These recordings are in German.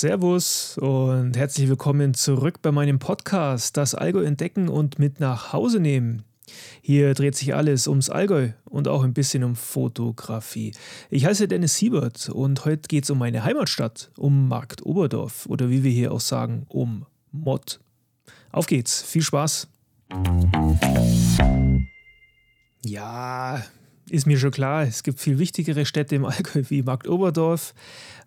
Servus und herzlich willkommen zurück bei meinem Podcast Das Allgäu entdecken und mit nach Hause nehmen. Hier dreht sich alles ums Allgäu und auch ein bisschen um Fotografie. Ich heiße Dennis Siebert und heute geht es um meine Heimatstadt, um Markt Oberdorf oder wie wir hier auch sagen, um Mott. Auf geht's, viel Spaß! Ja, ist mir schon klar, es gibt viel wichtigere Städte im Allgäu wie Markt Oberdorf.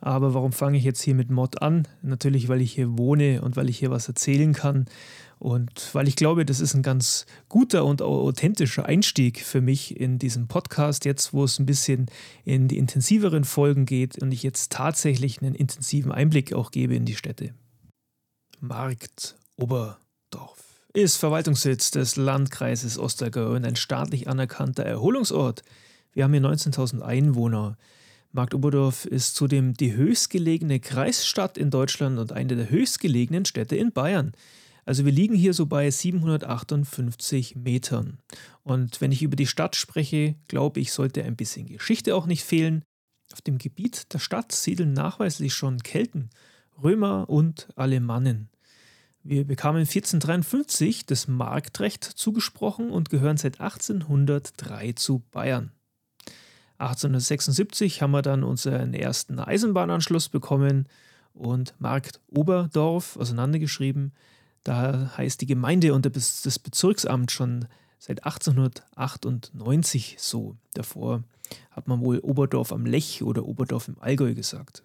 Aber warum fange ich jetzt hier mit Mod an? Natürlich, weil ich hier wohne und weil ich hier was erzählen kann. Und weil ich glaube, das ist ein ganz guter und authentischer Einstieg für mich in diesen Podcast, jetzt wo es ein bisschen in die intensiveren Folgen geht und ich jetzt tatsächlich einen intensiven Einblick auch gebe in die Städte. Markt Oberdorf ist Verwaltungssitz des Landkreises Ostergau und ein staatlich anerkannter Erholungsort. Wir haben hier 19.000 Einwohner. Markt Oberdorf ist zudem die höchstgelegene Kreisstadt in Deutschland und eine der höchstgelegenen Städte in Bayern. Also wir liegen hier so bei 758 Metern. Und wenn ich über die Stadt spreche, glaube ich, sollte ein bisschen Geschichte auch nicht fehlen. Auf dem Gebiet der Stadt siedeln nachweislich schon Kelten, Römer und Alemannen. Wir bekamen 1453 das Marktrecht zugesprochen und gehören seit 1803 zu Bayern. 1876 haben wir dann unseren ersten Eisenbahnanschluss bekommen und Markt Oberdorf auseinandergeschrieben. Da heißt die Gemeinde und das Bezirksamt schon seit 1898 so. Davor hat man wohl Oberdorf am Lech oder Oberdorf im Allgäu gesagt.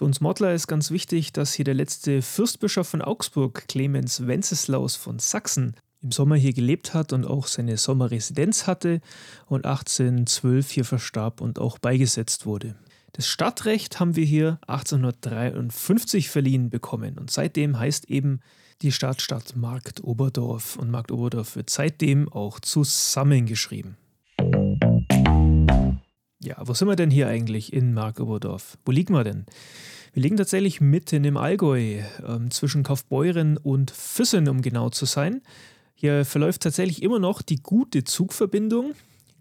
Für uns Mottler ist ganz wichtig, dass hier der letzte Fürstbischof von Augsburg, Clemens Wenceslaus von Sachsen, im Sommer hier gelebt hat und auch seine Sommerresidenz hatte und 1812 hier verstarb und auch beigesetzt wurde. Das Stadtrecht haben wir hier 1853 verliehen bekommen und seitdem heißt eben die Stadt Stadt Markt Oberdorf und Markt Oberdorf wird seitdem auch zusammengeschrieben. Ja, wo sind wir denn hier eigentlich in Markoberdorf? Wo liegen wir denn? Wir liegen tatsächlich mitten im Allgäu, äh, zwischen Kaufbeuren und Füssen, um genau zu sein. Hier verläuft tatsächlich immer noch die gute Zugverbindung.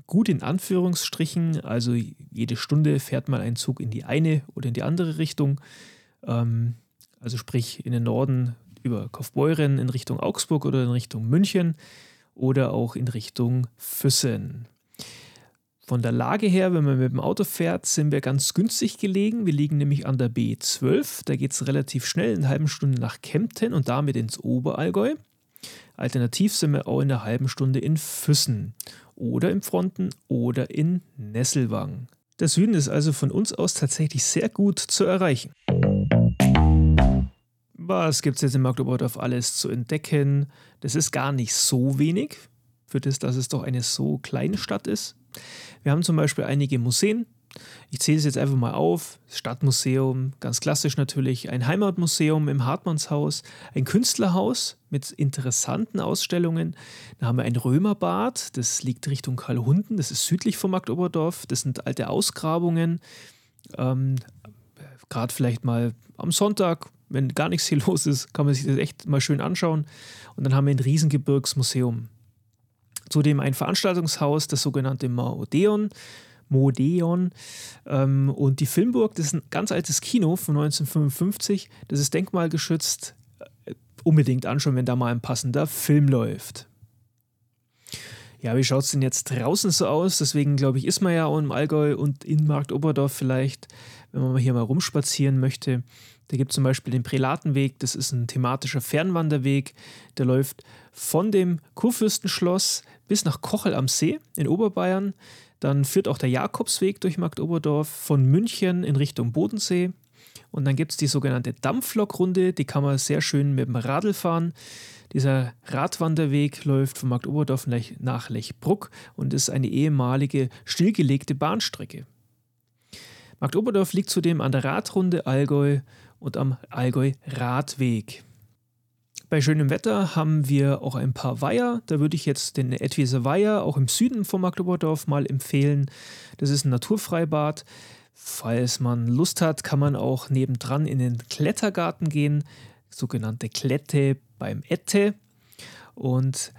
Gut in Anführungsstrichen, also jede Stunde fährt mal ein Zug in die eine oder in die andere Richtung. Ähm, also sprich in den Norden über Kaufbeuren in Richtung Augsburg oder in Richtung München oder auch in Richtung Füssen. Von der Lage her, wenn man mit dem Auto fährt, sind wir ganz günstig gelegen. Wir liegen nämlich an der B12. Da geht es relativ schnell, in einer halben Stunde nach Kempten und damit ins Oberallgäu. Alternativ sind wir auch in einer halben Stunde in Füssen oder in Fronten oder in Nesselwang. Der Süden ist also von uns aus tatsächlich sehr gut zu erreichen. Was gibt es jetzt in Magdeburg alles zu entdecken? Das ist gar nicht so wenig, für das, dass es doch eine so kleine Stadt ist. Wir haben zum Beispiel einige Museen. Ich zähle es jetzt einfach mal auf. Stadtmuseum, ganz klassisch natürlich, ein Heimatmuseum im Hartmannshaus, ein Künstlerhaus mit interessanten Ausstellungen. Da haben wir ein Römerbad, das liegt Richtung Karlhunden, das ist südlich von Magdoberdorf. Das sind alte Ausgrabungen. Ähm, Gerade vielleicht mal am Sonntag, wenn gar nichts hier los ist, kann man sich das echt mal schön anschauen. Und dann haben wir ein Riesengebirgsmuseum. Zudem ein Veranstaltungshaus, das sogenannte Maodeon. Modeon. Ähm, und die Filmburg, das ist ein ganz altes Kino von 1955. Das ist denkmalgeschützt. Äh, unbedingt anschauen, wenn da mal ein passender Film läuft. Ja, wie schaut es denn jetzt draußen so aus? Deswegen glaube ich, ist man ja auch im Allgäu und in Markt Oberdorf vielleicht, wenn man hier mal rumspazieren möchte. Da gibt es zum Beispiel den Prälatenweg, das ist ein thematischer Fernwanderweg, der läuft von dem Kurfürstenschloss bis nach Kochel am See in Oberbayern. Dann führt auch der Jakobsweg durch Marktoberdorf von München in Richtung Bodensee. Und dann gibt es die sogenannte Dampflokrunde, die kann man sehr schön mit dem Radl fahren. Dieser Radwanderweg läuft von Marktoberdorf nach Lechbruck und ist eine ehemalige stillgelegte Bahnstrecke. Marktoberdorf liegt zudem an der Radrunde Allgäu und am Allgäu-Radweg. Bei schönem Wetter haben wir auch ein paar Weiher. Da würde ich jetzt den Edwiser Weiher auch im Süden von Magdeburgdorf mal empfehlen. Das ist ein Naturfreibad. Falls man Lust hat, kann man auch nebendran in den Klettergarten gehen, sogenannte Klette beim Ette. Und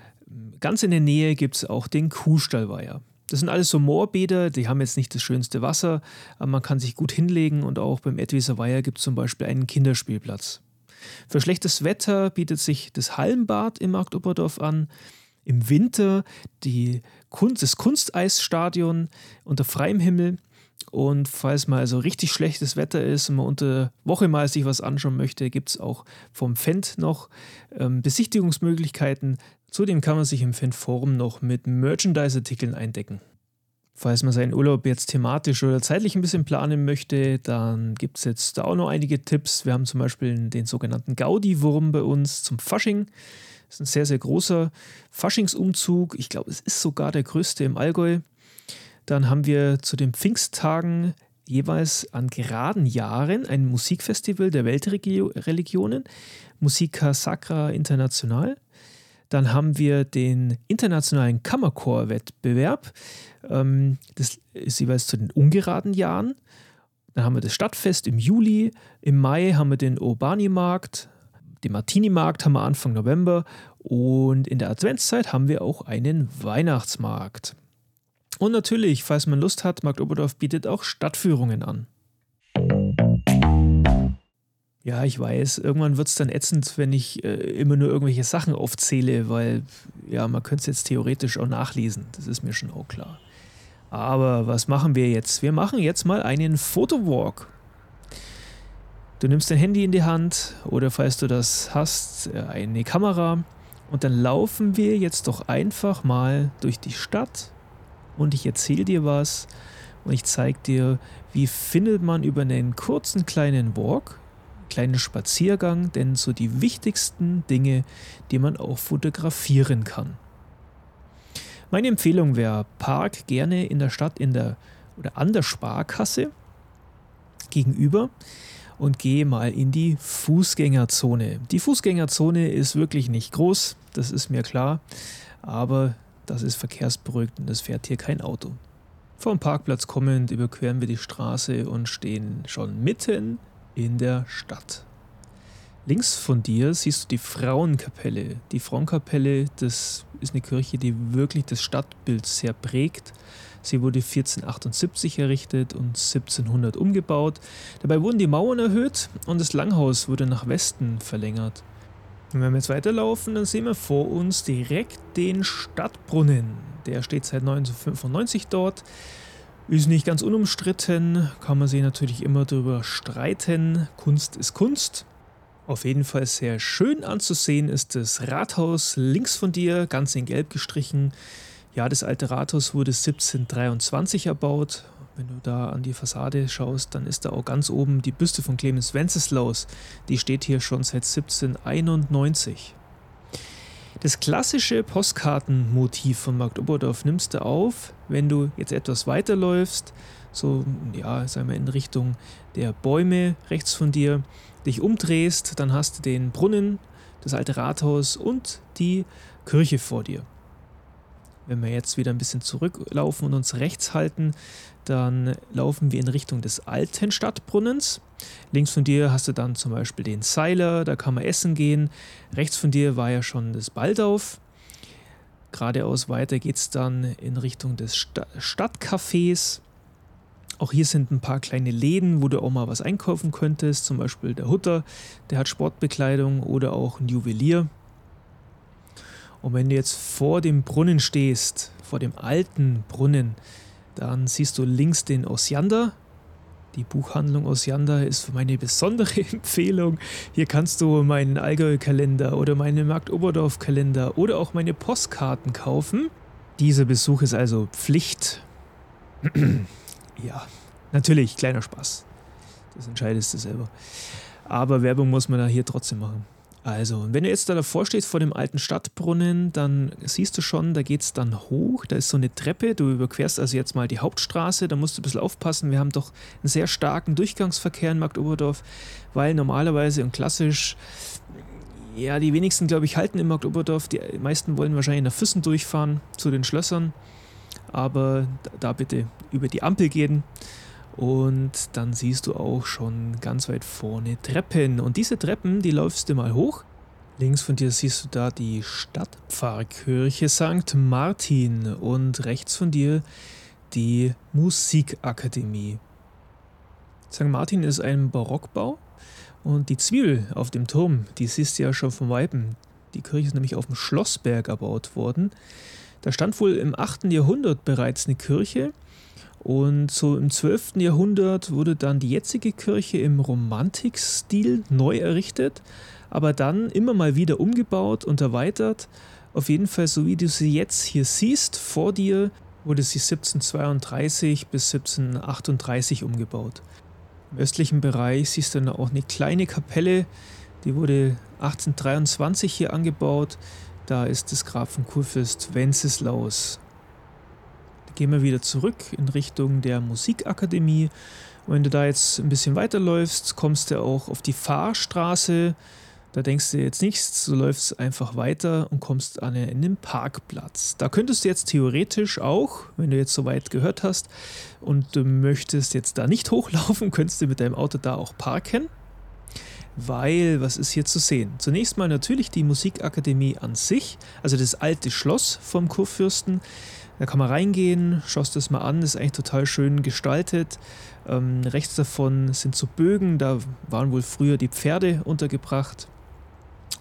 ganz in der Nähe gibt es auch den Kuhstallweiher. Das sind alles so Moorbäder, die haben jetzt nicht das schönste Wasser, aber man kann sich gut hinlegen und auch beim Edwiser Weiher gibt es zum Beispiel einen Kinderspielplatz. Für schlechtes Wetter bietet sich das Hallenbad im Markt Opperdorf an. Im Winter die Kunst, das Kunsteisstadion unter freiem Himmel. Und falls mal so richtig schlechtes Wetter ist und man unter Woche mal sich was anschauen möchte, gibt es auch vom Fendt noch ähm, Besichtigungsmöglichkeiten. Zudem kann man sich im Fendt Forum noch mit Merchandise-Artikeln eindecken. Falls man seinen Urlaub jetzt thematisch oder zeitlich ein bisschen planen möchte, dann gibt es jetzt da auch noch einige Tipps. Wir haben zum Beispiel den sogenannten Gaudi-Wurm bei uns zum Fasching. Das ist ein sehr, sehr großer Faschingsumzug. Ich glaube, es ist sogar der größte im Allgäu. Dann haben wir zu den Pfingsttagen jeweils an geraden Jahren ein Musikfestival der Weltreligionen, Musica Sacra International. Dann haben wir den internationalen Kammerchor-Wettbewerb. Ähm, das ist jeweils zu den ungeraden Jahren. Dann haben wir das Stadtfest im Juli. Im Mai haben wir den Urbani-Markt. Den Martini-Markt haben wir Anfang November. Und in der Adventszeit haben wir auch einen Weihnachtsmarkt. Und natürlich, falls man Lust hat, Markt Oberdorf bietet auch Stadtführungen an. Ja, ich weiß, irgendwann wird es dann ätzend, wenn ich äh, immer nur irgendwelche Sachen aufzähle, weil ja, man könnte es jetzt theoretisch auch nachlesen. Das ist mir schon auch klar. Aber was machen wir jetzt? Wir machen jetzt mal einen Fotowalk. Du nimmst dein Handy in die Hand oder falls du das hast, äh, eine Kamera und dann laufen wir jetzt doch einfach mal durch die Stadt und ich erzähle dir was und ich zeige dir, wie findet man über einen kurzen kleinen Walk kleinen Spaziergang, denn so die wichtigsten Dinge, die man auch fotografieren kann. Meine Empfehlung wäre, park gerne in der Stadt in der oder an der Sparkasse gegenüber und gehe mal in die Fußgängerzone. Die Fußgängerzone ist wirklich nicht groß, das ist mir klar, aber das ist verkehrsberuhigt und es fährt hier kein Auto. Vom Parkplatz kommend überqueren wir die Straße und stehen schon mitten in der Stadt. Links von dir siehst du die Frauenkapelle. Die Frauenkapelle, das ist eine Kirche, die wirklich das Stadtbild sehr prägt. Sie wurde 1478 errichtet und 1700 umgebaut. Dabei wurden die Mauern erhöht und das Langhaus wurde nach Westen verlängert. Und wenn wir jetzt weiterlaufen, dann sehen wir vor uns direkt den Stadtbrunnen. Der steht seit 1995 dort. Ist nicht ganz unumstritten, kann man sich natürlich immer darüber streiten. Kunst ist Kunst. Auf jeden Fall sehr schön anzusehen ist das Rathaus links von dir, ganz in Gelb gestrichen. Ja, das alte Rathaus wurde 1723 erbaut. Wenn du da an die Fassade schaust, dann ist da auch ganz oben die Büste von Clemens Wenceslaus. Die steht hier schon seit 1791. Das klassische Postkartenmotiv von Markt Oberdorf nimmst du auf, wenn du jetzt etwas weiterläufst, so, ja, sagen wir in Richtung der Bäume rechts von dir, dich umdrehst, dann hast du den Brunnen, das alte Rathaus und die Kirche vor dir. Wenn wir jetzt wieder ein bisschen zurücklaufen und uns rechts halten, dann laufen wir in Richtung des alten Stadtbrunnens. Links von dir hast du dann zum Beispiel den Seiler, da kann man essen gehen. Rechts von dir war ja schon das Baldauf. Geradeaus weiter geht es dann in Richtung des Sta Stadtcafés. Auch hier sind ein paar kleine Läden, wo du auch mal was einkaufen könntest. Zum Beispiel der Hutter, der hat Sportbekleidung oder auch ein Juwelier. Und wenn du jetzt vor dem Brunnen stehst, vor dem alten Brunnen, dann siehst du links den Osiander. Die Buchhandlung Osiander ist meine besondere Empfehlung. Hier kannst du meinen Allgäu-Kalender oder meinen Markt Oberdorf-Kalender oder auch meine Postkarten kaufen. Dieser Besuch ist also Pflicht. ja, natürlich, kleiner Spaß. Das entscheidest du selber. Aber Werbung muss man da hier trotzdem machen. Also, wenn du jetzt da davor stehst vor dem alten Stadtbrunnen, dann siehst du schon, da geht es dann hoch. Da ist so eine Treppe. Du überquerst also jetzt mal die Hauptstraße. Da musst du ein bisschen aufpassen. Wir haben doch einen sehr starken Durchgangsverkehr in Markt Oberdorf, weil normalerweise und klassisch, ja, die wenigsten, glaube ich, halten in Markt Oberdorf. Die meisten wollen wahrscheinlich nach Füssen durchfahren zu den Schlössern. Aber da bitte über die Ampel gehen. Und dann siehst du auch schon ganz weit vorne Treppen. Und diese Treppen, die läufst du mal hoch. Links von dir siehst du da die Stadtpfarrkirche St. Martin und rechts von dir die Musikakademie. St. Martin ist ein Barockbau und die Zwiebel auf dem Turm, die siehst du ja schon vom Weiben. Die Kirche ist nämlich auf dem Schlossberg erbaut worden. Da stand wohl im 8. Jahrhundert bereits eine Kirche und so im 12. Jahrhundert wurde dann die jetzige Kirche im Romantikstil neu errichtet, aber dann immer mal wieder umgebaut und erweitert. Auf jeden Fall, so wie du sie jetzt hier siehst, vor dir wurde sie 1732 bis 1738 umgebaut. Im östlichen Bereich siehst du dann auch eine kleine Kapelle, die wurde 1823 hier angebaut. Da ist das Grab von Kurfürst Wenceslaus gehen wir wieder zurück in Richtung der Musikakademie. Und wenn du da jetzt ein bisschen weiterläufst, kommst du auch auf die Fahrstraße. Da denkst du jetzt nichts, du läufst einfach weiter und kommst an einen Parkplatz. Da könntest du jetzt theoretisch auch, wenn du jetzt so weit gehört hast und du möchtest jetzt da nicht hochlaufen, könntest du mit deinem Auto da auch parken. Weil, was ist hier zu sehen? Zunächst mal natürlich die Musikakademie an sich, also das alte Schloss vom Kurfürsten. Da kann man reingehen, schaust das mal an, ist eigentlich total schön gestaltet. Ähm, rechts davon sind so Bögen, da waren wohl früher die Pferde untergebracht.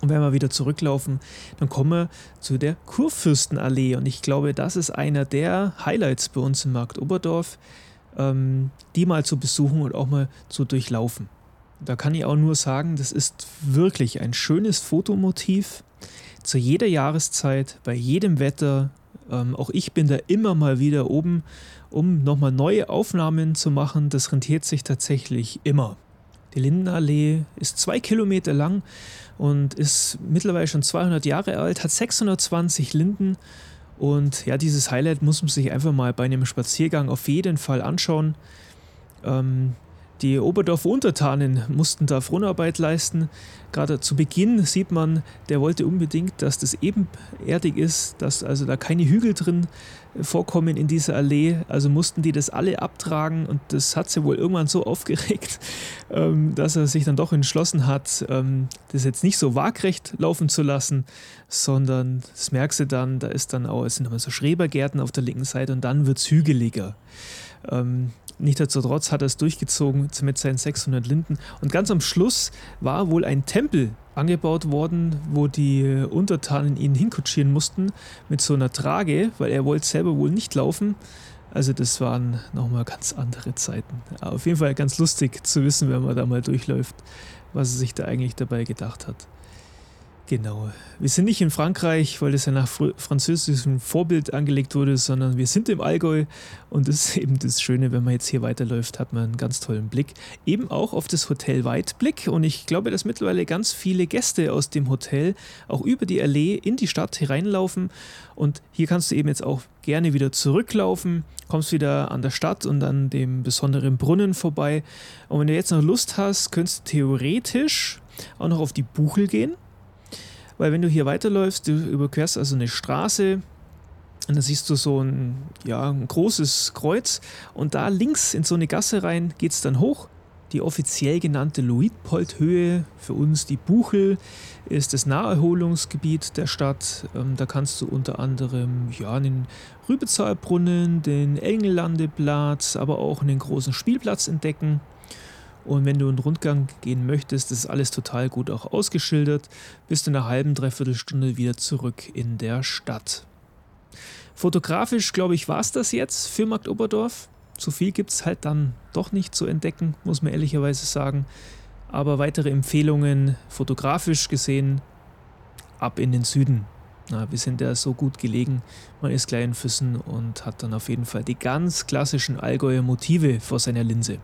Und wenn wir wieder zurücklaufen, dann kommen wir zu der Kurfürstenallee. Und ich glaube, das ist einer der Highlights bei uns im Markt Oberdorf, ähm, die mal zu besuchen und auch mal zu durchlaufen. Da kann ich auch nur sagen, das ist wirklich ein schönes Fotomotiv. Zu jeder Jahreszeit, bei jedem Wetter, ähm, auch ich bin da immer mal wieder oben, um nochmal neue Aufnahmen zu machen. Das rentiert sich tatsächlich immer. Die Lindenallee ist zwei Kilometer lang und ist mittlerweile schon 200 Jahre alt, hat 620 Linden. Und ja, dieses Highlight muss man sich einfach mal bei einem Spaziergang auf jeden Fall anschauen. Ähm, die Oberdorfer Untertanen mussten da Fronarbeit leisten. Gerade zu Beginn sieht man, der wollte unbedingt, dass das ebenerdig ist, dass also da keine Hügel drin vorkommen in dieser Allee. Also mussten die das alle abtragen und das hat sie wohl irgendwann so aufgeregt, ähm, dass er sich dann doch entschlossen hat, ähm, das jetzt nicht so waagrecht laufen zu lassen, sondern das merkst du dann, da ist dann auch, es sind immer so Schrebergärten auf der linken Seite und dann wird es hügeliger. Nichtsdestotrotz hat er es durchgezogen mit seinen 600 Linden. Und ganz am Schluss war wohl ein Tempel angebaut worden, wo die Untertanen ihn hinkutschieren mussten mit so einer Trage, weil er wollte selber wohl nicht laufen. Also das waren nochmal ganz andere Zeiten. Aber auf jeden Fall ganz lustig zu wissen, wenn man da mal durchläuft, was er sich da eigentlich dabei gedacht hat. Genau. Wir sind nicht in Frankreich, weil das ja nach französischem Vorbild angelegt wurde, sondern wir sind im Allgäu. Und das ist eben das Schöne, wenn man jetzt hier weiterläuft, hat man einen ganz tollen Blick. Eben auch auf das Hotel Weitblick. Und ich glaube, dass mittlerweile ganz viele Gäste aus dem Hotel auch über die Allee in die Stadt hereinlaufen. Und hier kannst du eben jetzt auch gerne wieder zurücklaufen, kommst wieder an der Stadt und an dem besonderen Brunnen vorbei. Und wenn du jetzt noch Lust hast, könntest du theoretisch auch noch auf die Buchel gehen weil wenn du hier weiterläufst, du überquerst also eine Straße und dann siehst du so ein, ja, ein großes Kreuz und da links in so eine Gasse rein geht es dann hoch. Die offiziell genannte Luitpoldhöhe, für uns die Buchel, ist das Naherholungsgebiet der Stadt. Ähm, da kannst du unter anderem ja, den Rübezahlbrunnen, den Engellandeplatz, aber auch einen großen Spielplatz entdecken. Und wenn du einen Rundgang gehen möchtest, ist alles total gut auch ausgeschildert. Bist in einer halben, dreiviertel Stunde wieder zurück in der Stadt. Fotografisch, glaube ich, war es das jetzt für Markt Oberdorf. Zu viel gibt es halt dann doch nicht zu entdecken, muss man ehrlicherweise sagen. Aber weitere Empfehlungen fotografisch gesehen, ab in den Süden. Na, wir sind ja so gut gelegen, man ist gleich in Füssen und hat dann auf jeden Fall die ganz klassischen Allgäuer Motive vor seiner Linse.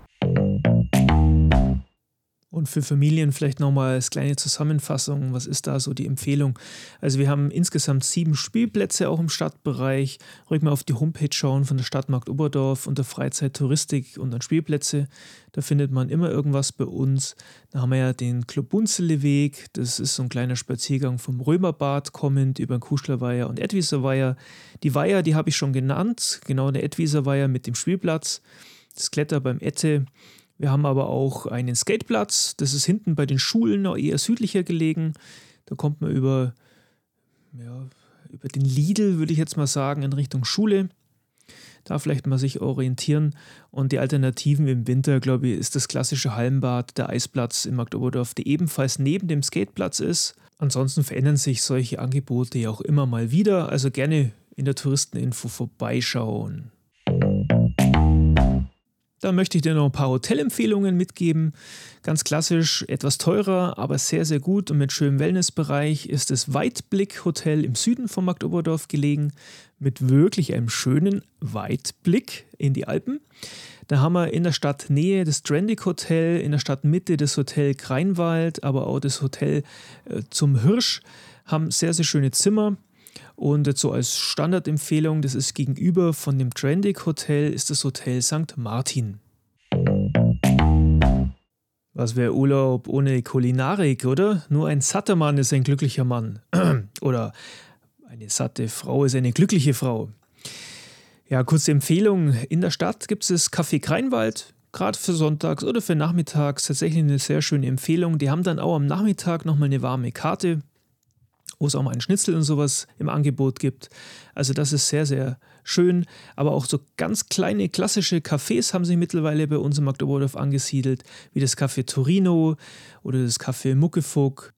Für Familien vielleicht nochmal als kleine Zusammenfassung, was ist da so die Empfehlung? Also wir haben insgesamt sieben Spielplätze auch im Stadtbereich. Ruhig mal auf die Homepage schauen von der Stadtmarkt Oberdorf unter Freizeit, Touristik und dann Spielplätze. Da findet man immer irgendwas bei uns. Da haben wir ja den Club Bunzeleweg. Das ist so ein kleiner Spaziergang vom Römerbad kommend über den Kuschlerweiher und Edwieserweiher. Die Weiher, die habe ich schon genannt. Genau der Edwieserweiher mit dem Spielplatz. Das Kletter beim Ette wir haben aber auch einen Skateplatz, das ist hinten bei den Schulen noch eher südlicher gelegen. Da kommt man über, ja, über den Lidl, würde ich jetzt mal sagen, in Richtung Schule. Da vielleicht mal sich orientieren. Und die Alternativen im Winter, glaube ich, ist das klassische Hallenbad, der Eisplatz in Magdeburg, der ebenfalls neben dem Skateplatz ist. Ansonsten verändern sich solche Angebote ja auch immer mal wieder. Also gerne in der Touristeninfo vorbeischauen. Dann möchte ich dir noch ein paar Hotelempfehlungen mitgeben. Ganz klassisch, etwas teurer, aber sehr, sehr gut und mit schönem Wellnessbereich ist das Weitblick Hotel im Süden von Magdoberdorf gelegen, mit wirklich einem schönen Weitblick in die Alpen. Da haben wir in der Stadtnähe das Trendig Hotel, in der Stadtmitte das Hotel Kreinwald, aber auch das Hotel äh, zum Hirsch, haben sehr, sehr schöne Zimmer. Und jetzt so als Standardempfehlung, das ist gegenüber von dem Trendig Hotel, ist das Hotel St. Martin. Was wäre Urlaub ohne Kulinarik, oder? Nur ein satter Mann ist ein glücklicher Mann. oder eine satte Frau ist eine glückliche Frau. Ja, kurze Empfehlung. In der Stadt gibt es das Café Kreinwald, gerade für sonntags oder für nachmittags. Tatsächlich eine sehr schöne Empfehlung. Die haben dann auch am Nachmittag nochmal eine warme Karte wo es auch mal ein Schnitzel und sowas im Angebot gibt. Also das ist sehr, sehr schön. Aber auch so ganz kleine klassische Cafés haben sich mittlerweile bei uns in Magdeburg angesiedelt, wie das Café Torino oder das Café Muckefuck.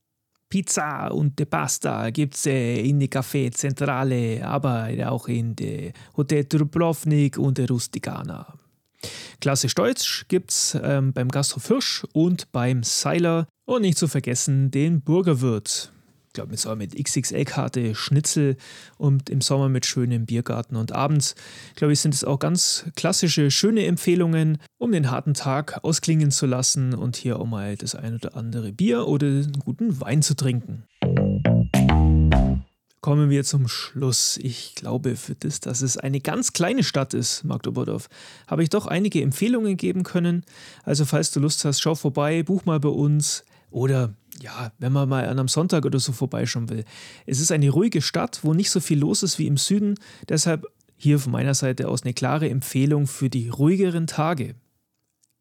Pizza und de Pasta gibt es in der Café Zentrale, aber auch in der Hotel Dubrovnik und der Rusticana. Klassisch Deutsch gibt es ähm, beim Gasthof Hirsch und beim Seiler und nicht zu vergessen den Burgerwirt glaube mit, mit XXL-Karte, Schnitzel und im Sommer mit schönem Biergarten. Und abends, glaube ich, sind es auch ganz klassische, schöne Empfehlungen, um den harten Tag ausklingen zu lassen und hier auch mal das ein oder andere Bier oder einen guten Wein zu trinken. Kommen wir zum Schluss. Ich glaube, für das, dass es eine ganz kleine Stadt ist, Magdeburg, habe ich doch einige Empfehlungen geben können. Also, falls du Lust hast, schau vorbei, buch mal bei uns oder ja, wenn man mal an einem Sonntag oder so vorbeischauen will. Es ist eine ruhige Stadt, wo nicht so viel los ist wie im Süden. Deshalb hier von meiner Seite aus eine klare Empfehlung für die ruhigeren Tage.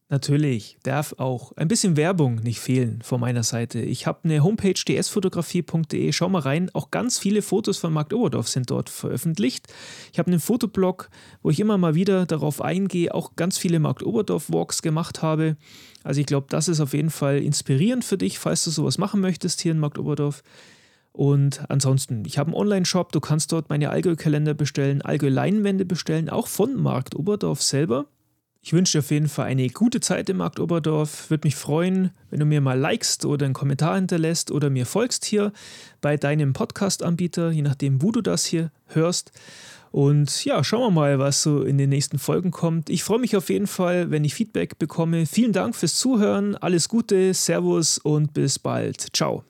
Natürlich darf auch ein bisschen Werbung nicht fehlen von meiner Seite. Ich habe eine Homepage dsfotografie.de. Schau mal rein. Auch ganz viele Fotos von Markt Oberdorf sind dort veröffentlicht. Ich habe einen Fotoblog, wo ich immer mal wieder darauf eingehe, auch ganz viele Markt Oberdorf Walks gemacht habe. Also ich glaube, das ist auf jeden Fall inspirierend für dich, falls du sowas machen möchtest hier in Markt Oberdorf. Und ansonsten, ich habe einen Online-Shop, du kannst dort meine Allgäu-Kalender bestellen, Allgäu-Leinwände bestellen, auch von Markt Oberdorf selber. Ich wünsche dir auf jeden Fall eine gute Zeit im Markt Oberdorf. Würde mich freuen, wenn du mir mal likest oder einen Kommentar hinterlässt oder mir folgst hier bei deinem Podcast-Anbieter, je nachdem, wo du das hier hörst. Und ja, schauen wir mal, was so in den nächsten Folgen kommt. Ich freue mich auf jeden Fall, wenn ich Feedback bekomme. Vielen Dank fürs Zuhören. Alles Gute, Servus und bis bald. Ciao.